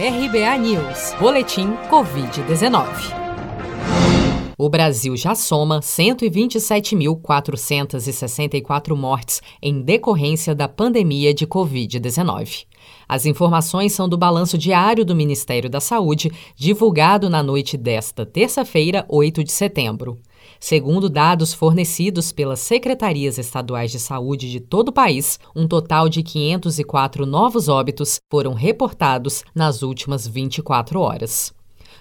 RBA News, Boletim Covid-19. O Brasil já soma 127.464 mortes em decorrência da pandemia de Covid-19. As informações são do balanço diário do Ministério da Saúde, divulgado na noite desta terça-feira, 8 de setembro. Segundo dados fornecidos pelas secretarias estaduais de saúde de todo o país, um total de 504 novos óbitos foram reportados nas últimas 24 horas.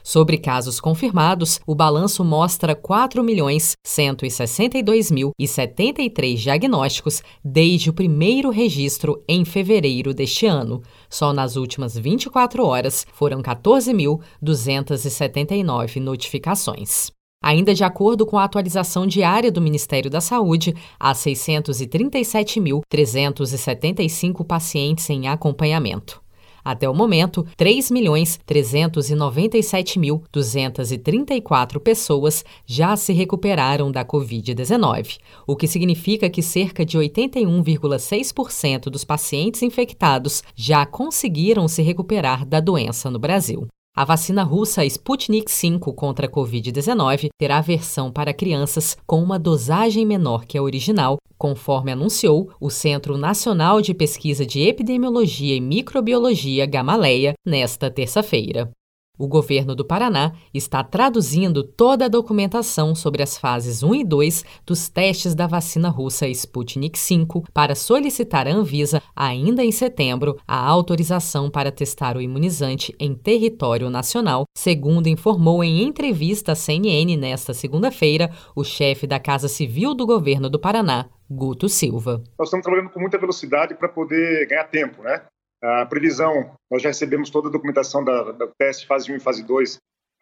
Sobre casos confirmados, o balanço mostra 4.162.073 diagnósticos desde o primeiro registro em fevereiro deste ano. Só nas últimas 24 horas foram 14.279 notificações. Ainda de acordo com a atualização diária do Ministério da Saúde, há 637.375 pacientes em acompanhamento. Até o momento, 3.397.234 pessoas já se recuperaram da Covid-19, o que significa que cerca de 81,6% dos pacientes infectados já conseguiram se recuperar da doença no Brasil. A vacina russa Sputnik V contra a Covid-19 terá versão para crianças com uma dosagem menor que a original, conforme anunciou o Centro Nacional de Pesquisa de Epidemiologia e Microbiologia Gamaleia nesta terça-feira. O governo do Paraná está traduzindo toda a documentação sobre as fases 1 e 2 dos testes da vacina russa Sputnik V para solicitar à Anvisa, ainda em setembro, a autorização para testar o imunizante em território nacional, segundo informou em entrevista à CNN nesta segunda-feira o chefe da Casa Civil do governo do Paraná, Guto Silva. Nós estamos trabalhando com muita velocidade para poder ganhar tempo, né? A previsão, nós já recebemos toda a documentação da, da teste fase 1 e fase 2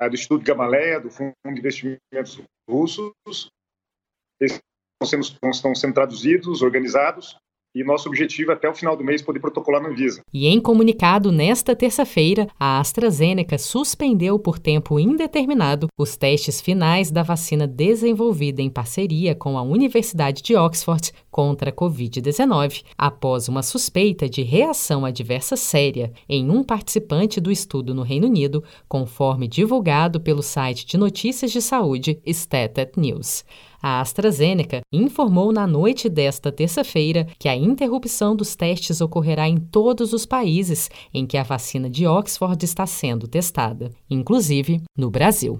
do Instituto Gamaleia, do Fundo de Investimentos Russos. Eles estão sendo, estão sendo traduzidos, organizados, e nosso objetivo é até o final do mês poder protocolar na Anvisa. E em comunicado nesta terça-feira, a AstraZeneca suspendeu por tempo indeterminado os testes finais da vacina desenvolvida em parceria com a Universidade de Oxford contra a Covid-19, após uma suspeita de reação adversa séria em um participante do estudo no Reino Unido, conforme divulgado pelo site de notícias de saúde Statet News. A AstraZeneca informou na noite desta terça-feira que a interrupção dos testes ocorrerá em todos os países em que a vacina de Oxford está sendo testada, inclusive no Brasil.